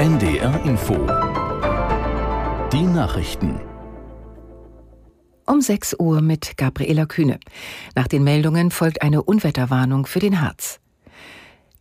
NDR Info. Die Nachrichten. Um 6 Uhr mit Gabriela Kühne. Nach den Meldungen folgt eine Unwetterwarnung für den Harz.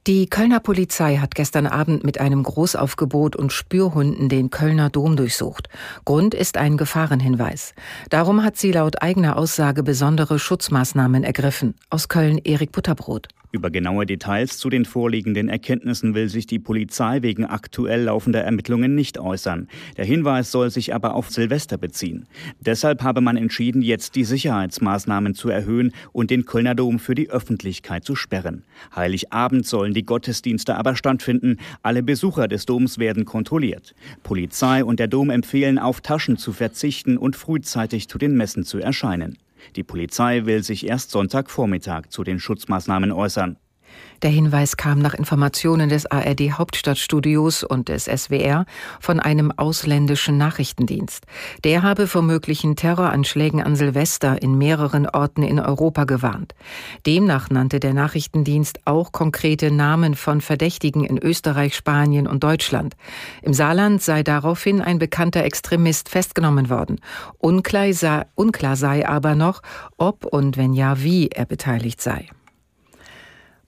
Die Kölner Polizei hat gestern Abend mit einem Großaufgebot und Spürhunden den Kölner Dom durchsucht. Grund ist ein Gefahrenhinweis. Darum hat sie laut eigener Aussage besondere Schutzmaßnahmen ergriffen. Aus Köln Erik Butterbrot. Über genaue Details zu den vorliegenden Erkenntnissen will sich die Polizei wegen aktuell laufender Ermittlungen nicht äußern. Der Hinweis soll sich aber auf Silvester beziehen. Deshalb habe man entschieden, jetzt die Sicherheitsmaßnahmen zu erhöhen und den Kölner Dom für die Öffentlichkeit zu sperren. Heiligabend sollen die Gottesdienste aber stattfinden. Alle Besucher des Doms werden kontrolliert. Polizei und der Dom empfehlen, auf Taschen zu verzichten und frühzeitig zu den Messen zu erscheinen. Die Polizei will sich erst Sonntagvormittag zu den Schutzmaßnahmen äußern. Der Hinweis kam nach Informationen des ARD Hauptstadtstudios und des SWR von einem ausländischen Nachrichtendienst. Der habe vor möglichen Terroranschlägen an Silvester in mehreren Orten in Europa gewarnt. Demnach nannte der Nachrichtendienst auch konkrete Namen von Verdächtigen in Österreich, Spanien und Deutschland. Im Saarland sei daraufhin ein bekannter Extremist festgenommen worden. Unklar sei, unklar sei aber noch, ob und wenn ja, wie er beteiligt sei.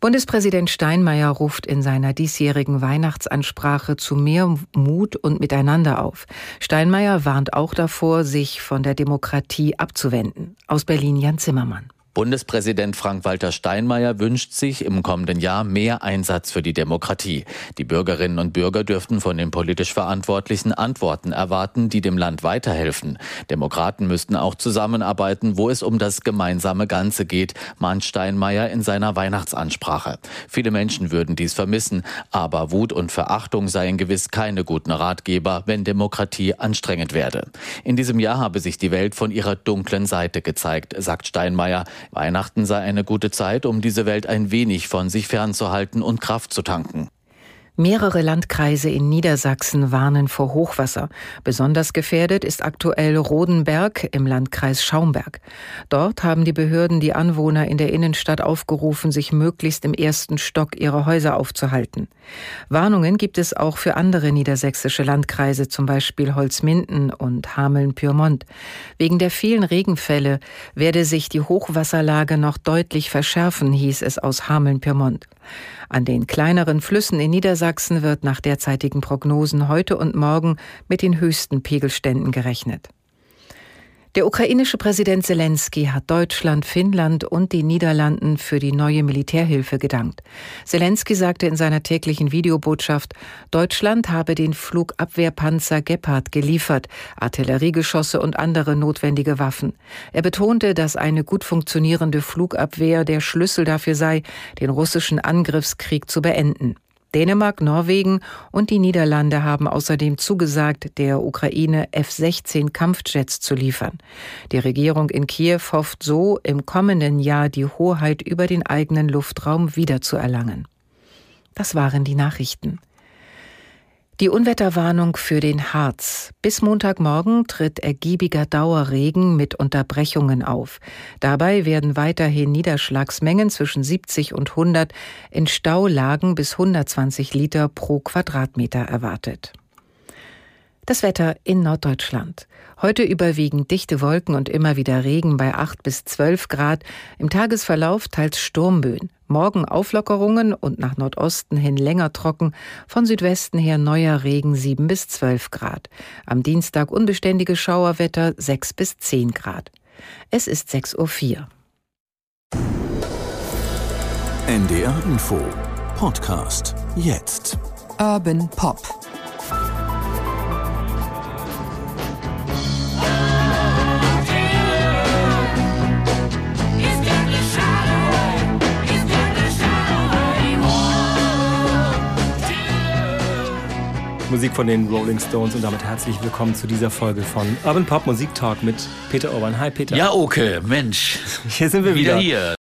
Bundespräsident Steinmeier ruft in seiner diesjährigen Weihnachtsansprache zu mehr Mut und Miteinander auf. Steinmeier warnt auch davor, sich von der Demokratie abzuwenden. Aus Berlin Jan Zimmermann. Bundespräsident Frank-Walter Steinmeier wünscht sich im kommenden Jahr mehr Einsatz für die Demokratie. Die Bürgerinnen und Bürger dürften von den politisch Verantwortlichen Antworten erwarten, die dem Land weiterhelfen. Demokraten müssten auch zusammenarbeiten, wo es um das gemeinsame Ganze geht, mahnt Steinmeier in seiner Weihnachtsansprache. Viele Menschen würden dies vermissen, aber Wut und Verachtung seien gewiss keine guten Ratgeber, wenn Demokratie anstrengend werde. In diesem Jahr habe sich die Welt von ihrer dunklen Seite gezeigt, sagt Steinmeier. Weihnachten sei eine gute Zeit, um diese Welt ein wenig von sich fernzuhalten und Kraft zu tanken. Mehrere Landkreise in Niedersachsen warnen vor Hochwasser. Besonders gefährdet ist aktuell Rodenberg im Landkreis Schaumberg. Dort haben die Behörden die Anwohner in der Innenstadt aufgerufen, sich möglichst im ersten Stock ihrer Häuser aufzuhalten. Warnungen gibt es auch für andere niedersächsische Landkreise, zum Beispiel Holzminden und Hameln-Pyrmont. Wegen der vielen Regenfälle werde sich die Hochwasserlage noch deutlich verschärfen, hieß es aus Hameln-Pyrmont. An den kleineren Flüssen in Niedersachsen wird nach derzeitigen Prognosen heute und morgen mit den höchsten Pegelständen gerechnet. Der ukrainische Präsident Zelensky hat Deutschland, Finnland und die Niederlanden für die neue Militärhilfe gedankt. Zelensky sagte in seiner täglichen Videobotschaft, Deutschland habe den Flugabwehrpanzer Gepard geliefert, Artilleriegeschosse und andere notwendige Waffen. Er betonte, dass eine gut funktionierende Flugabwehr der Schlüssel dafür sei, den russischen Angriffskrieg zu beenden. Dänemark, Norwegen und die Niederlande haben außerdem zugesagt, der Ukraine F-16 Kampfjets zu liefern. Die Regierung in Kiew hofft so, im kommenden Jahr die Hoheit über den eigenen Luftraum wiederzuerlangen. Das waren die Nachrichten. Die Unwetterwarnung für den Harz. Bis Montagmorgen tritt ergiebiger Dauerregen mit Unterbrechungen auf. Dabei werden weiterhin Niederschlagsmengen zwischen 70 und 100 in Staulagen bis 120 Liter pro Quadratmeter erwartet. Das Wetter in Norddeutschland. Heute überwiegend dichte Wolken und immer wieder Regen bei 8 bis 12 Grad. Im Tagesverlauf teils Sturmböen. Morgen Auflockerungen und nach Nordosten hin länger trocken. Von Südwesten her neuer Regen 7 bis 12 Grad. Am Dienstag unbeständige Schauerwetter 6 bis 10 Grad. Es ist 6.04 Uhr. NDR Info. Podcast. Jetzt. Urban Pop. Musik von den Rolling Stones und damit herzlich willkommen zu dieser Folge von Urban Pop Musik Talk mit Peter Urban. Hi Peter. Ja, okay, Mensch. Hier sind wir wieder. Wieder hier.